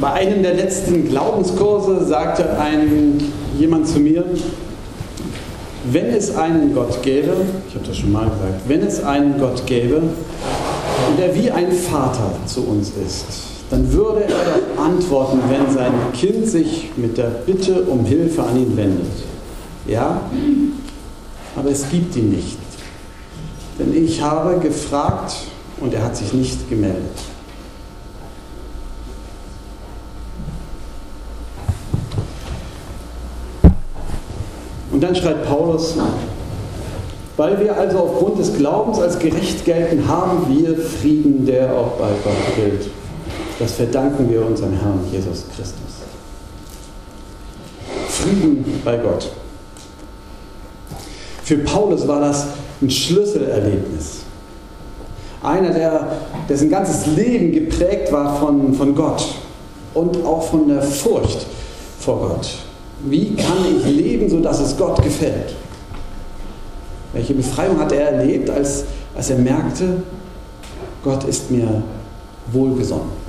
Bei einem der letzten Glaubenskurse sagte ein, jemand zu mir, wenn es einen Gott gäbe, ich habe das schon mal gesagt, wenn es einen Gott gäbe und er wie ein Vater zu uns ist, dann würde er doch antworten, wenn sein Kind sich mit der Bitte um Hilfe an ihn wendet. Ja, aber es gibt ihn nicht. Denn ich habe gefragt und er hat sich nicht gemeldet. Und dann schreibt Paulus, weil wir also aufgrund des Glaubens als gerecht gelten, haben wir Frieden, der auch bei Gott gilt. Das verdanken wir unserem Herrn Jesus Christus. Frieden bei Gott. Für Paulus war das ein Schlüsselerlebnis. Einer, der, dessen ganzes Leben geprägt war von, von Gott und auch von der Furcht vor Gott. Wie kann ich leben, sodass es Gott gefällt? Welche Befreiung hat er erlebt, als, als er merkte, Gott ist mir wohlgesonnen?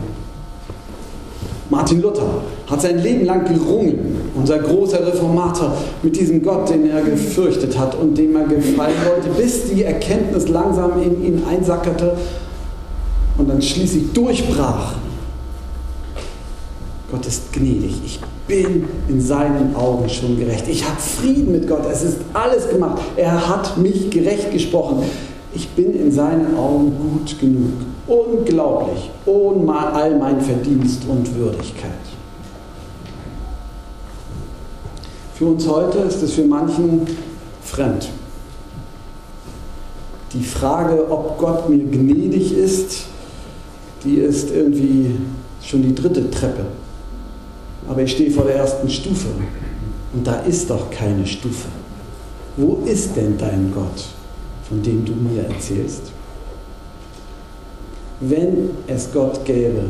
Martin Luther hat sein Leben lang gerungen, unser großer Reformator, mit diesem Gott, den er gefürchtet hat und dem er gefallen wollte, bis die Erkenntnis langsam in ihn einsackerte und dann schließlich durchbrach. Gott ist gnädig. Ich bin in seinen Augen schon gerecht. Ich habe Frieden mit Gott. Es ist alles gemacht. Er hat mich gerecht gesprochen. Ich bin in seinen Augen gut genug. Unglaublich. Ohne all mein Verdienst und Würdigkeit. Für uns heute ist es für manchen fremd. Die Frage, ob Gott mir gnädig ist, die ist irgendwie schon die dritte Treppe aber ich stehe vor der ersten Stufe und da ist doch keine Stufe. Wo ist denn dein Gott, von dem du mir erzählst? Wenn es Gott gäbe,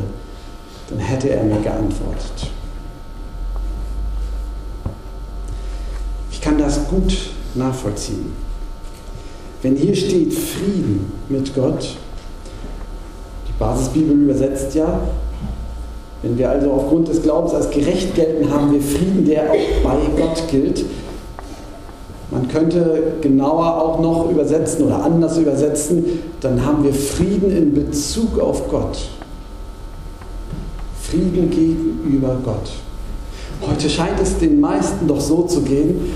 dann hätte er mir geantwortet. Ich kann das gut nachvollziehen. Wenn hier steht Frieden mit Gott, die Basisbibel übersetzt ja, wenn wir also aufgrund des Glaubens als gerecht gelten, haben wir Frieden, der auch bei Gott gilt. Man könnte genauer auch noch übersetzen oder anders übersetzen, dann haben wir Frieden in Bezug auf Gott. Frieden gegenüber Gott. Heute scheint es den meisten doch so zu gehen,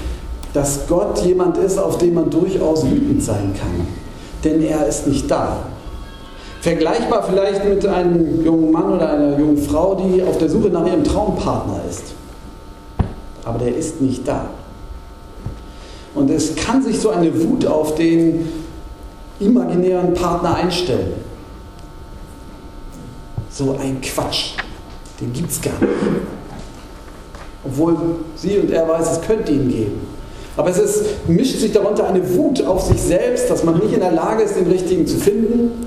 dass Gott jemand ist, auf den man durchaus wütend sein kann. Denn er ist nicht da. Vergleichbar vielleicht mit einem jungen Mann oder einer jungen Frau, die auf der Suche nach ihrem Traumpartner ist. Aber der ist nicht da. Und es kann sich so eine Wut auf den imaginären Partner einstellen. So ein Quatsch, den gibt es gar nicht. Obwohl sie und er weiß, es könnte ihn geben. Aber es ist, mischt sich darunter eine Wut auf sich selbst, dass man nicht in der Lage ist, den richtigen zu finden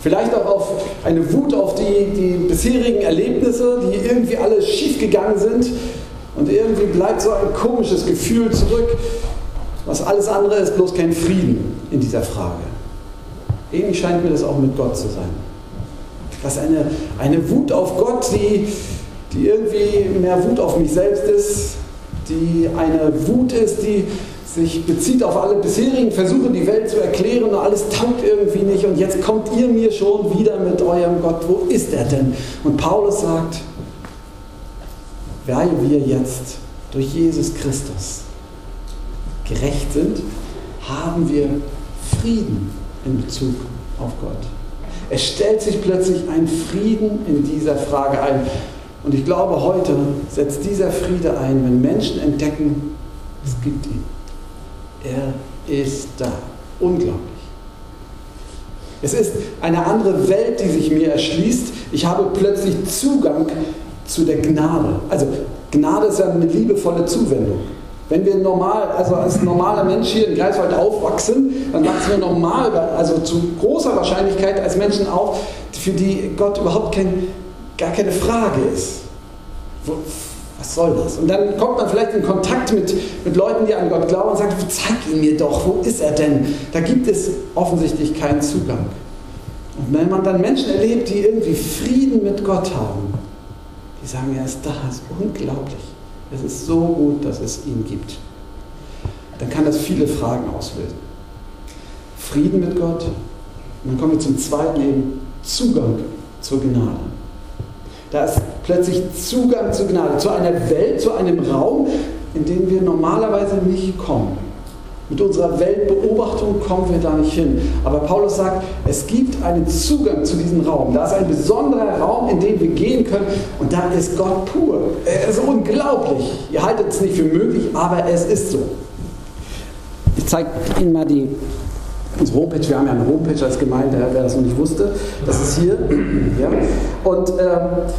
Vielleicht auch auf eine Wut auf die, die bisherigen Erlebnisse, die irgendwie alle schiefgegangen sind. Und irgendwie bleibt so ein komisches Gefühl zurück, was alles andere ist, bloß kein Frieden in dieser Frage. Ähnlich scheint mir das auch mit Gott zu sein. Dass eine, eine Wut auf Gott, die, die irgendwie mehr Wut auf mich selbst ist, die eine Wut ist, die sich bezieht auf alle bisherigen Versuche, die Welt zu erklären alles taugt irgendwie nicht und jetzt kommt ihr mir schon wieder mit eurem Gott, wo ist er denn? Und Paulus sagt, weil wir jetzt durch Jesus Christus gerecht sind, haben wir Frieden in Bezug auf Gott. Es stellt sich plötzlich ein Frieden in dieser Frage ein. Und ich glaube, heute setzt dieser Friede ein, wenn Menschen entdecken, es gibt ihn. Er ist da. Unglaublich. Es ist eine andere Welt, die sich mir erschließt. Ich habe plötzlich Zugang zu der Gnade. Also Gnade ist ja eine liebevolle Zuwendung. Wenn wir normal, also als normaler Mensch hier in Greifswald aufwachsen, dann wachsen wir normal, also zu großer Wahrscheinlichkeit als Menschen auf, für die Gott überhaupt kein, gar keine Frage ist was soll das? Und dann kommt man vielleicht in Kontakt mit, mit Leuten, die an Gott glauben und sagt, zeig ihn mir doch, wo ist er denn? Da gibt es offensichtlich keinen Zugang. Und wenn man dann Menschen erlebt, die irgendwie Frieden mit Gott haben, die sagen, er ist da, es ist unglaublich. Es ist so gut, dass es ihn gibt. Dann kann das viele Fragen auslösen. Frieden mit Gott. Und dann kommen wir zum zweiten eben, Zugang zur Gnade. Da ist plötzlich Zugang zur Gnade, zu einer Welt, zu einem Raum, in den wir normalerweise nicht kommen. Mit unserer Weltbeobachtung kommen wir da nicht hin. Aber Paulus sagt, es gibt einen Zugang zu diesem Raum. Da ist ein besonderer Raum, in den wir gehen können. Und da ist Gott pur. Er ist unglaublich. Ihr haltet es nicht für möglich, aber es ist so. Ich zeige Ihnen mal die, unsere Homepage. Wir haben ja eine Homepage als Gemeinde, wer das noch nicht wusste. Das ist hier. Ja. Und ähm,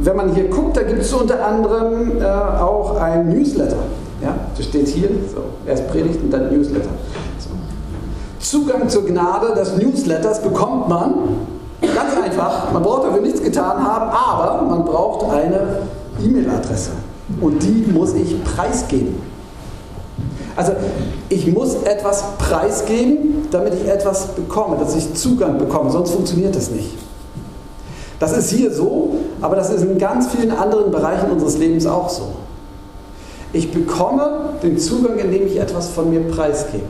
wenn man hier guckt, da gibt es unter anderem äh, auch ein Newsletter. Ja, das steht hier, so, erst Predigt und dann Newsletter. So. Zugang zur Gnade des Newsletters bekommt man ganz einfach. Man braucht dafür nichts getan haben, aber man braucht eine E-Mail-Adresse. Und die muss ich preisgeben. Also ich muss etwas preisgeben, damit ich etwas bekomme, dass ich Zugang bekomme, sonst funktioniert das nicht. Das ist hier so, aber das ist in ganz vielen anderen Bereichen unseres Lebens auch so. Ich bekomme den Zugang, indem ich etwas von mir preisgebe.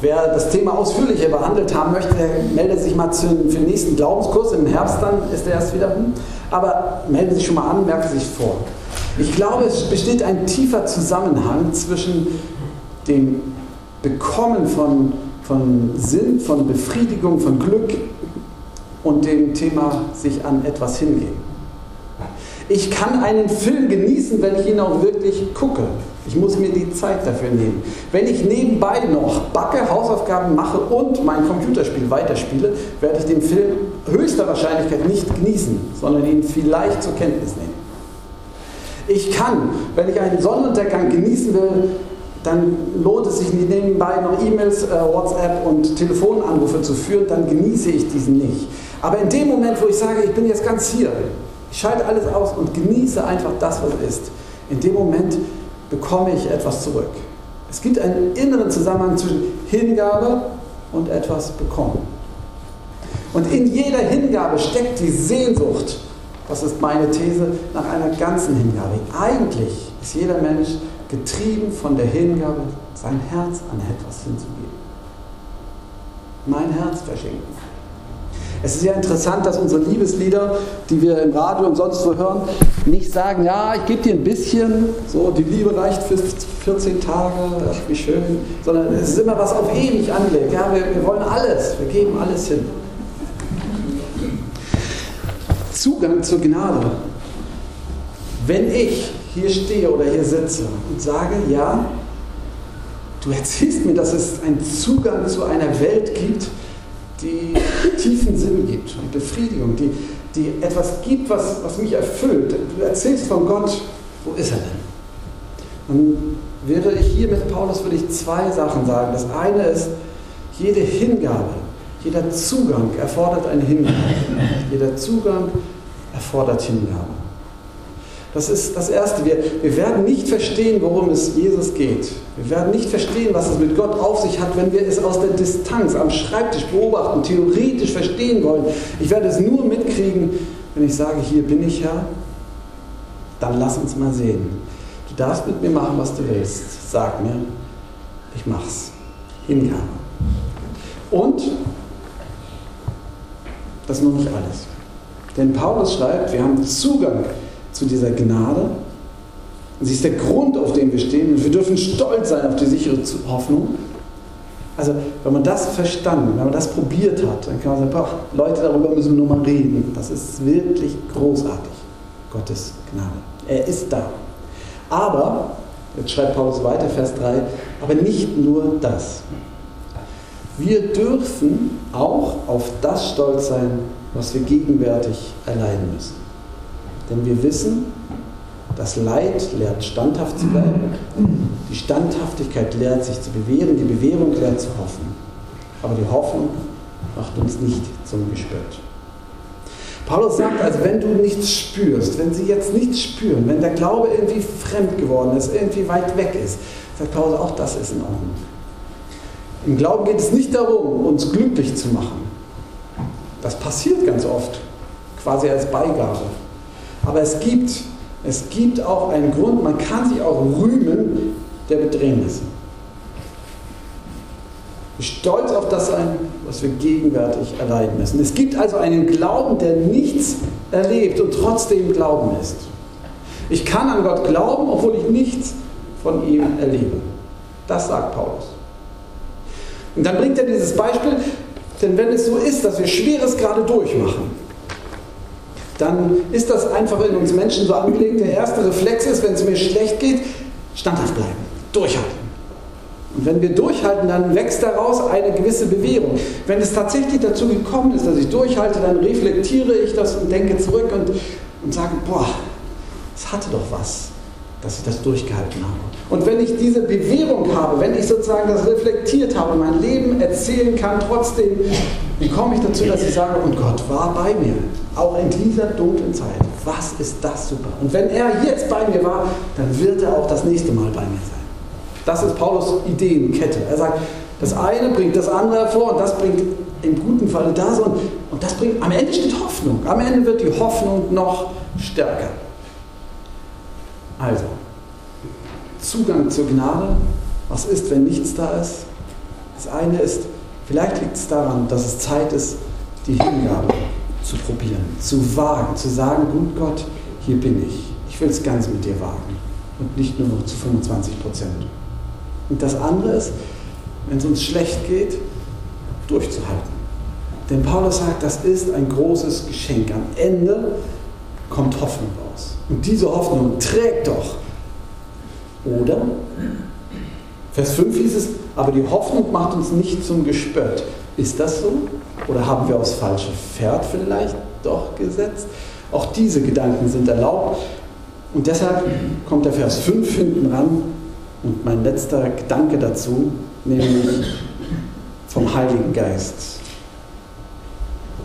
Wer das Thema ausführlicher behandelt haben möchte, meldet sich mal für den nächsten Glaubenskurs. Im Herbst dann ist er erst wieder. Aber melden Sie sich schon mal an, merken Sie sich vor. Ich glaube, es besteht ein tiefer Zusammenhang zwischen dem Bekommen von, von Sinn, von Befriedigung, von Glück und dem Thema sich an etwas hingeben. Ich kann einen Film genießen, wenn ich ihn auch wirklich gucke. Ich muss mir die Zeit dafür nehmen. Wenn ich nebenbei noch backe, Hausaufgaben mache und mein Computerspiel weiterspiele, werde ich den Film höchster Wahrscheinlichkeit nicht genießen, sondern ihn vielleicht zur Kenntnis nehmen. Ich kann, wenn ich einen Sonnenuntergang genießen will, dann lohnt es sich nebenbei noch E-Mails, äh, WhatsApp und Telefonanrufe zu führen, dann genieße ich diesen nicht. Aber in dem Moment, wo ich sage, ich bin jetzt ganz hier, ich schalte alles aus und genieße einfach das, was ist. In dem Moment bekomme ich etwas zurück. Es gibt einen inneren Zusammenhang zwischen Hingabe und etwas bekommen. Und in jeder Hingabe steckt die Sehnsucht, das ist meine These, nach einer ganzen Hingabe. Eigentlich ist jeder Mensch getrieben von der Hingabe, sein Herz an etwas hinzugeben. Mein Herz verschenken. Es ist ja interessant, dass unsere Liebeslieder, die wir im Radio und sonst wo hören, nicht sagen, ja, ich gebe dir ein bisschen, so die Liebe reicht für 14 Tage, ach, wie schön, sondern es ist immer was auf ewig angelegt. Ja, wir, wir wollen alles, wir geben alles hin. Zugang zur Gnade. Wenn ich hier stehe oder hier sitze und sage, ja, du erzählst mir, dass es einen Zugang zu einer Welt gibt, die tiefen Sinn gibt und Befriedigung, die, die etwas gibt, was, was mich erfüllt. Du erzählst von Gott, wo ist er denn? Und wäre ich hier mit Paulus, würde ich zwei Sachen sagen. Das eine ist, jede Hingabe, jeder Zugang erfordert eine Hingabe. Jeder Zugang erfordert Hingabe. Das ist das Erste. Wir, wir werden nicht verstehen, worum es Jesus geht. Wir werden nicht verstehen, was es mit Gott auf sich hat, wenn wir es aus der Distanz am Schreibtisch beobachten, theoretisch verstehen wollen. Ich werde es nur mitkriegen, wenn ich sage, hier bin ich Herr, dann lass uns mal sehen. Du darfst mit mir machen, was du willst. Sag mir, ich mach's. Hingabe. Und das ist noch nicht alles. Denn Paulus schreibt, wir haben Zugang zu dieser Gnade. Sie ist der Grund, auf dem wir stehen. Und wir dürfen stolz sein auf die sichere Hoffnung. Also, wenn man das verstanden, wenn man das probiert hat, dann kann man sagen, boah, Leute, darüber müssen wir nur mal reden. Das ist wirklich großartig. Gottes Gnade. Er ist da. Aber, jetzt schreibt Paulus weiter, Vers 3, aber nicht nur das. Wir dürfen auch auf das stolz sein, was wir gegenwärtig erleiden müssen. Denn wir wissen, das Leid lehrt standhaft zu bleiben, die Standhaftigkeit lehrt sich zu bewähren, die Bewährung lehrt zu hoffen. Aber die Hoffnung macht uns nicht zum Gespött. Paulus sagt also, wenn du nichts spürst, wenn sie jetzt nichts spüren, wenn der Glaube irgendwie fremd geworden ist, irgendwie weit weg ist, sagt Paulus, auch das ist in Ordnung. Im Glauben geht es nicht darum, uns glücklich zu machen. Das passiert ganz oft, quasi als Beigabe. Aber es gibt, es gibt auch einen Grund, man kann sich auch rühmen der Bedrängnisse. Stolz auf das sein, was wir gegenwärtig erleiden müssen. Es gibt also einen Glauben, der nichts erlebt und trotzdem Glauben ist. Ich kann an Gott glauben, obwohl ich nichts von ihm erlebe. Das sagt Paulus. Und dann bringt er dieses Beispiel, denn wenn es so ist, dass wir Schweres gerade durchmachen, dann ist das einfach in uns Menschen so angelegt. Der erste Reflex ist, wenn es mir schlecht geht, standhaft bleiben, durchhalten. Und wenn wir durchhalten, dann wächst daraus eine gewisse Bewährung. Wenn es tatsächlich dazu gekommen ist, dass ich durchhalte, dann reflektiere ich das und denke zurück und, und sage, boah, es hatte doch was, dass ich das durchgehalten habe. Und wenn ich diese Bewährung habe, wenn ich sozusagen das reflektiert habe, mein Leben erzählen kann, trotzdem, wie komme ich dazu, dass ich sage, und Gott war bei mir, auch in dieser dunklen Zeit. Was ist das super? Und wenn er jetzt bei mir war, dann wird er auch das nächste Mal bei mir sein. Das ist Paulus Ideenkette. Er sagt, das eine bringt das andere hervor und das bringt im guten Falle das und, und das bringt, am Ende steht Hoffnung. Am Ende wird die Hoffnung noch stärker. Also, Zugang zur Gnade. Was ist, wenn nichts da ist? Das eine ist, vielleicht liegt es daran, dass es Zeit ist, die Hingabe zu probieren, zu wagen, zu sagen, gut Gott, hier bin ich. Ich will es ganz mit dir wagen und nicht nur noch zu 25 Prozent. Und das andere ist, wenn es uns schlecht geht, durchzuhalten. Denn Paulus sagt, das ist ein großes Geschenk. Am Ende kommt Hoffnung raus. Und diese Hoffnung trägt doch. Oder? Vers 5 hieß es, aber die Hoffnung macht uns nicht zum Gespött. Ist das so? Oder haben wir aufs falsche Pferd vielleicht doch gesetzt? Auch diese Gedanken sind erlaubt. Und deshalb kommt der Vers 5 hinten ran und mein letzter Gedanke dazu, nämlich vom Heiligen Geist.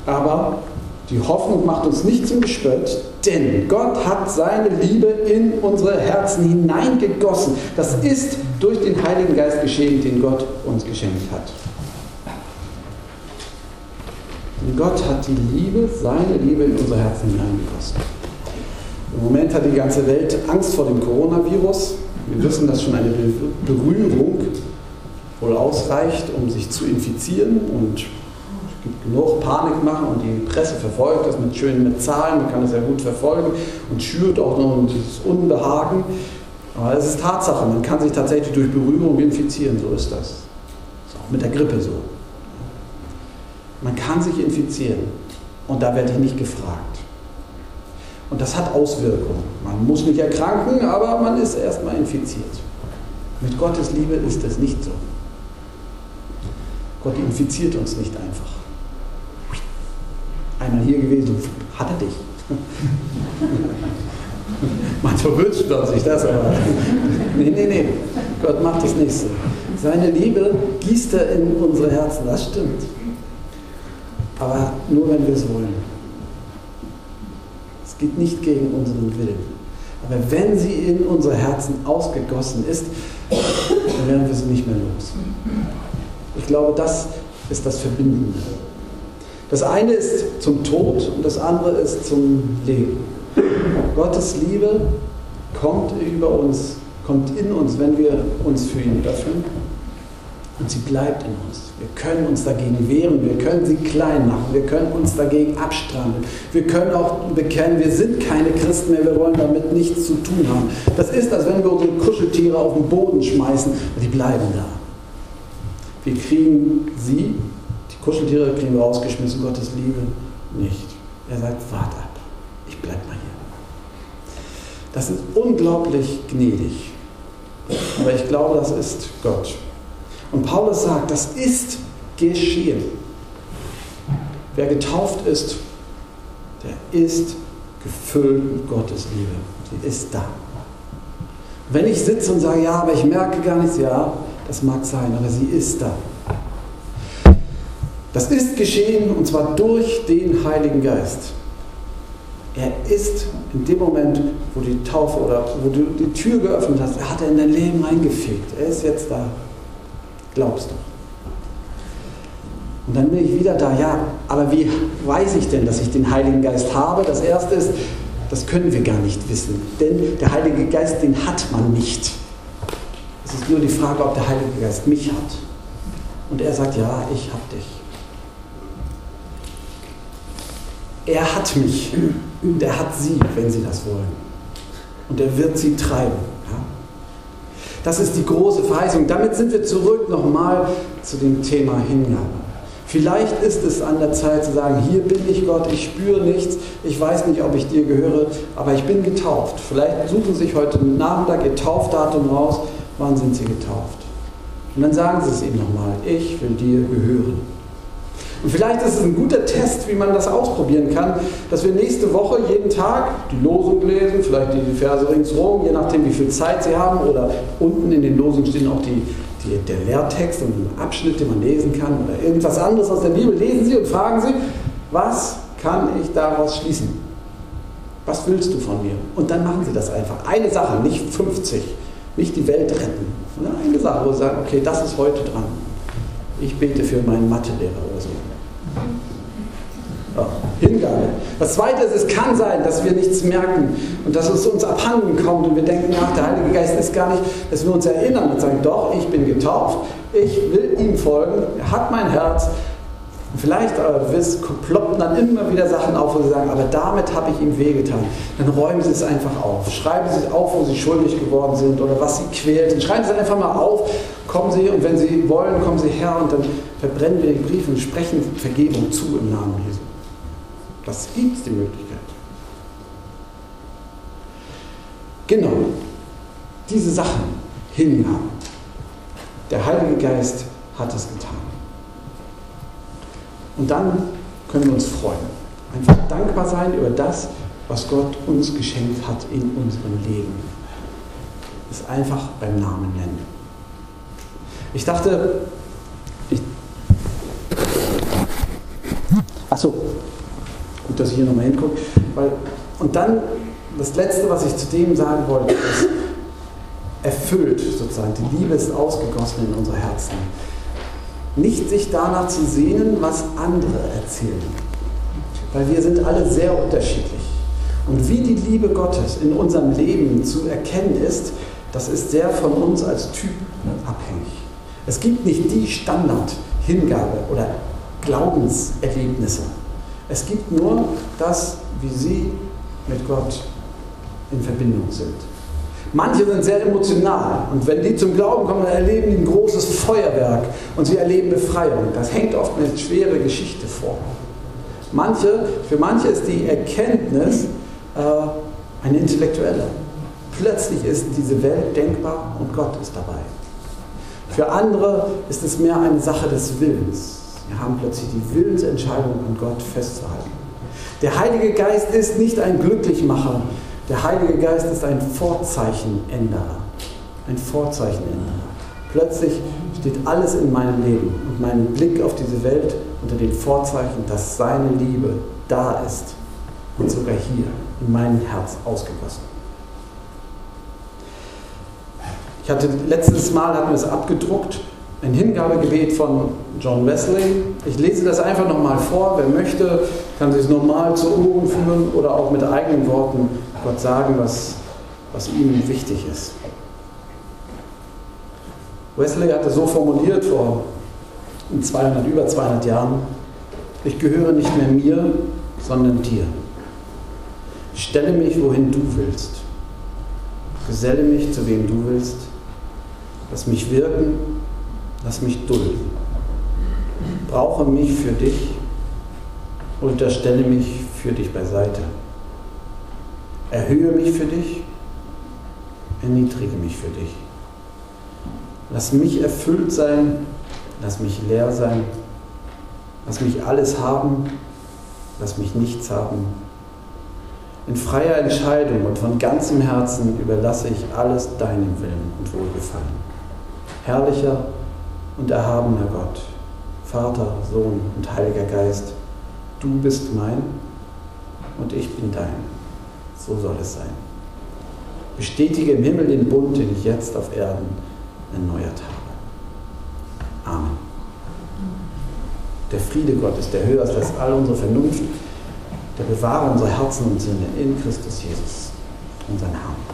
Aber die Hoffnung macht uns nicht zum Gespött, denn Gott hat seine Liebe in unsere Herzen hineingegossen. Das ist durch den Heiligen Geist geschehen, den Gott uns geschenkt hat. Und Gott hat die Liebe, seine Liebe in unsere Herzen hineingegossen. Im Moment hat die ganze Welt Angst vor dem Coronavirus. Wir wissen, dass schon eine Berührung wohl ausreicht, um sich zu infizieren und es gibt genug Panik machen und die Presse verfolgt das mit schönen Zahlen, man kann das ja gut verfolgen und schürt auch noch dieses Unbehagen. Aber es ist Tatsache, man kann sich tatsächlich durch Berührung infizieren, so ist das. Das ist auch mit der Grippe so. Man kann sich infizieren und da werde ich nicht gefragt. Und das hat Auswirkungen. Man muss nicht erkranken, aber man ist erstmal infiziert. Mit Gottes Liebe ist es nicht so. Gott infiziert uns nicht einfach. Einmal hier gewesen, hat er dich. Manchmal wünscht man sich das, aber nee, nee, nee. Gott macht das nicht so. Seine Liebe gießt er in unsere Herzen, das stimmt. Aber nur wenn wir es wollen. Es geht nicht gegen unseren Willen. Aber wenn sie in unsere Herzen ausgegossen ist, dann werden wir sie nicht mehr los. Ich glaube, das ist das Verbindende. Das eine ist zum Tod und das andere ist zum Leben. Gottes Liebe kommt über uns, kommt in uns, wenn wir uns für ihn öffnen. Und sie bleibt in uns. Wir können uns dagegen wehren, wir können sie klein machen, wir können uns dagegen abstrampeln. Wir können auch bekennen, wir sind keine Christen mehr, wir wollen damit nichts zu tun haben. Das ist, als wenn wir unsere Kuscheltiere auf den Boden schmeißen die bleiben da. Wir kriegen sie, die Kuscheltiere kriegen wir rausgeschmissen, Gottes Liebe nicht. Er sagt, warte ab, ich bleib mal hier. Das ist unglaublich gnädig. Aber ich glaube, das ist Gott. Und Paulus sagt, das ist geschehen. Wer getauft ist, der ist gefüllt mit Gottes Liebe. Sie ist da. Wenn ich sitze und sage, ja, aber ich merke gar nichts, ja, das mag sein, aber sie ist da. Das ist geschehen und zwar durch den Heiligen Geist. Er ist in dem Moment, wo die Taufe oder wo du die Tür geöffnet hast, er hat er in dein Leben reingefegt. Er ist jetzt da. Glaubst du? Und dann bin ich wieder da, ja, aber wie weiß ich denn, dass ich den Heiligen Geist habe? Das erste ist, das können wir gar nicht wissen. Denn der Heilige Geist, den hat man nicht. Es ist nur die Frage, ob der Heilige Geist mich hat. Und er sagt, ja, ich habe dich. Er hat mich. Und er hat sie, wenn sie das wollen. Und er wird sie treiben. Ja? Das ist die große Verheißung. Damit sind wir zurück nochmal zu dem Thema Hingabe. Vielleicht ist es an der Zeit zu sagen, hier bin ich Gott, ich spüre nichts, ich weiß nicht, ob ich dir gehöre, aber ich bin getauft. Vielleicht suchen Sie sich heute Nachmittag Ihr Taufdatum raus, wann sind Sie getauft? Und dann sagen Sie es ihm nochmal, ich will dir gehören. Und vielleicht ist es ein guter Test, wie man das ausprobieren kann, dass wir nächste Woche jeden Tag die Losung lesen, vielleicht die Verse ringsherum, je nachdem, wie viel Zeit Sie haben, oder unten in den Losungen stehen auch die die, der Lehrtext und ein Abschnitt, den man lesen kann oder irgendwas anderes aus der Bibel, lesen Sie und fragen Sie, was kann ich daraus schließen? Was willst du von mir? Und dann machen Sie das einfach. Eine Sache, nicht 50, nicht die Welt retten, eine Sache, wo Sie sagen, okay, das ist heute dran. Ich bete für meinen Mathelehrer oder so. Hingabe. Das Zweite ist, es kann sein, dass wir nichts merken und dass es uns abhanden kommt und wir denken, ach, der Heilige Geist ist gar nicht, dass wir uns erinnern und sagen, doch, ich bin getauft, ich will ihm folgen, er hat mein Herz. Und vielleicht aber ploppen dann immer wieder Sachen auf, wo sie sagen, aber damit habe ich ihm wehgetan. Dann räumen sie es einfach auf. Schreiben sie es auf, wo sie schuldig geworden sind oder was sie quält. Dann schreiben sie es einfach mal auf, kommen sie und wenn sie wollen, kommen sie her und dann verbrennen wir den Brief und sprechen Vergebung zu im Namen Jesu. Das gibt es die Möglichkeit. Genau, diese Sachen, Hingabe. Der Heilige Geist hat es getan. Und dann können wir uns freuen. Einfach dankbar sein über das, was Gott uns geschenkt hat in unserem Leben. Es einfach beim Namen nennen. Ich dachte, ich. Achso, gut, dass ich hier nochmal hingucke. Weil, und dann das Letzte, was ich zu dem sagen wollte, ist, erfüllt sozusagen. Die Liebe ist ausgegossen in unsere Herzen. Nicht sich danach zu sehnen, was andere erzählen. Weil wir sind alle sehr unterschiedlich. Und wie die Liebe Gottes in unserem Leben zu erkennen ist, das ist sehr von uns als Typ abhängig. Es gibt nicht die Standard-Hingabe oder Glaubenserlebnisse. Es gibt nur das, wie sie mit Gott in Verbindung sind. Manche sind sehr emotional und wenn die zum Glauben kommen, dann erleben die ein großes Feuerwerk und sie erleben Befreiung. Das hängt oft eine schwere Geschichte vor. Manche, für manche ist die Erkenntnis äh, eine intellektuelle. Plötzlich ist diese Welt denkbar und Gott ist dabei. Für andere ist es mehr eine Sache des Willens. Wir haben plötzlich die Willensentscheidung, an Gott festzuhalten. Der Heilige Geist ist nicht ein Glücklichmacher. Der Heilige Geist ist ein Vorzeichenänderer. Ein Vorzeichenänderer. Plötzlich steht alles in meinem Leben und mein Blick auf diese Welt unter dem Vorzeichen, dass seine Liebe da ist und sogar hier in meinem Herz ausgegossen. Ich hatte letztes Mal hatten wir es abgedruckt ein Hingabegebet von John Wesley. Ich lese das einfach nochmal vor. Wer möchte, kann sich es nochmal zu Ohren führen oder auch mit eigenen Worten Gott sagen, was, was ihm wichtig ist. Wesley hat es so formuliert vor 200, über 200 Jahren. Ich gehöre nicht mehr mir, sondern dir. Stelle mich, wohin du willst. Geselle mich, zu wem du willst. Lass mich wirken, Lass mich dulden. Brauche mich für dich, unterstelle mich für dich beiseite. Erhöhe mich für dich, erniedrige mich für dich. Lass mich erfüllt sein, lass mich leer sein, lass mich alles haben, lass mich nichts haben. In freier Entscheidung und von ganzem Herzen überlasse ich alles deinem Willen und Wohlgefallen. Herrlicher und erhabener Gott, Vater, Sohn und Heiliger Geist, du bist mein und ich bin dein. So soll es sein. Bestätige im Himmel den Bund, den ich jetzt auf Erden erneuert habe. Amen. Der Friede Gottes, der höher ist als all unsere Vernunft, der bewahre unsere Herzen und Sinne in Christus Jesus, unseren Herrn.